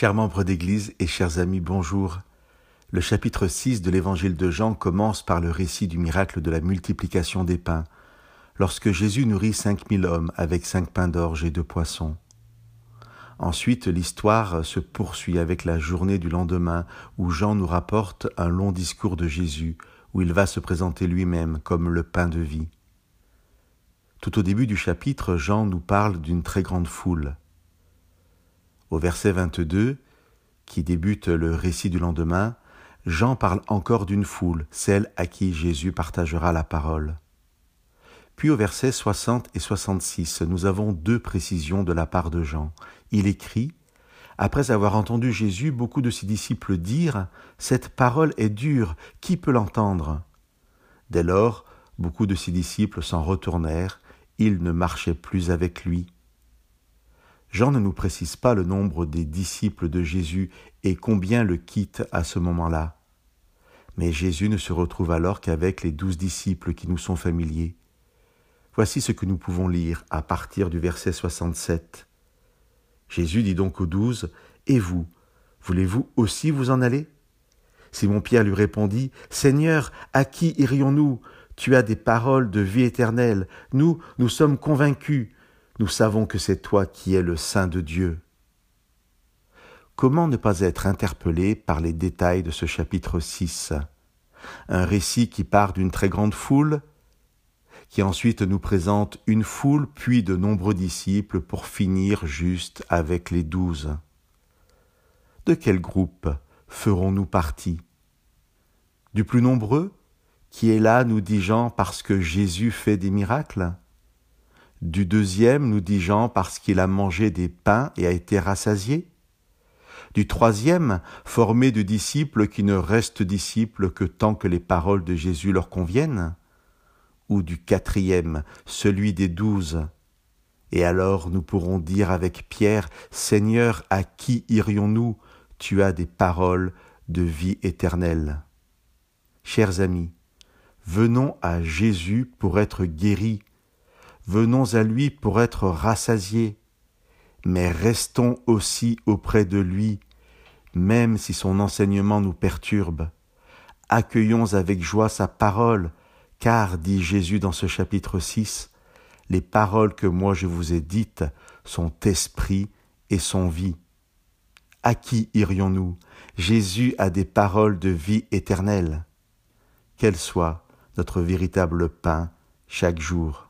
Chers membres d'Église et chers amis, bonjour. Le chapitre 6 de l'Évangile de Jean commence par le récit du miracle de la multiplication des pains, lorsque Jésus nourrit cinq mille hommes avec cinq pains d'orge et deux poissons. Ensuite, l'histoire se poursuit avec la journée du lendemain, où Jean nous rapporte un long discours de Jésus, où il va se présenter lui-même comme le pain de vie. Tout au début du chapitre, Jean nous parle d'une très grande foule. Au verset 22, qui débute le récit du lendemain, Jean parle encore d'une foule, celle à qui Jésus partagera la parole. Puis au verset 60 et 66, nous avons deux précisions de la part de Jean. Il écrit Après avoir entendu Jésus, beaucoup de ses disciples dire Cette parole est dure, qui peut l'entendre? Dès lors, beaucoup de ses disciples s'en retournèrent il ne marchait plus avec lui. Jean ne nous précise pas le nombre des disciples de Jésus et combien le quittent à ce moment-là. Mais Jésus ne se retrouve alors qu'avec les douze disciples qui nous sont familiers. Voici ce que nous pouvons lire à partir du verset 67. Jésus dit donc aux douze, Et vous, voulez-vous aussi vous en aller? Simon-Pierre lui répondit, Seigneur, à qui irions-nous? Tu as des paroles de vie éternelle. Nous, nous sommes convaincus. Nous savons que c'est toi qui es le Saint de Dieu. Comment ne pas être interpellé par les détails de ce chapitre 6 Un récit qui part d'une très grande foule, qui ensuite nous présente une foule puis de nombreux disciples pour finir juste avec les douze. De quel groupe ferons-nous partie? Du plus nombreux qui est là, nous dit Jean, parce que Jésus fait des miracles? Du deuxième, nous dit Jean, parce qu'il a mangé des pains et a été rassasié. Du troisième, formé de disciples qui ne restent disciples que tant que les paroles de Jésus leur conviennent. Ou du quatrième, celui des douze. Et alors nous pourrons dire avec Pierre, Seigneur, à qui irions-nous? Tu as des paroles de vie éternelle. Chers amis, Venons à Jésus pour être guéris, venons à lui pour être rassasiés, mais restons aussi auprès de lui, même si son enseignement nous perturbe. Accueillons avec joie sa parole, car, dit Jésus dans ce chapitre 6, les paroles que moi je vous ai dites sont esprit et sont vie. À qui irions-nous? Jésus a des paroles de vie éternelle. Qu'elles soient notre véritable pain chaque jour.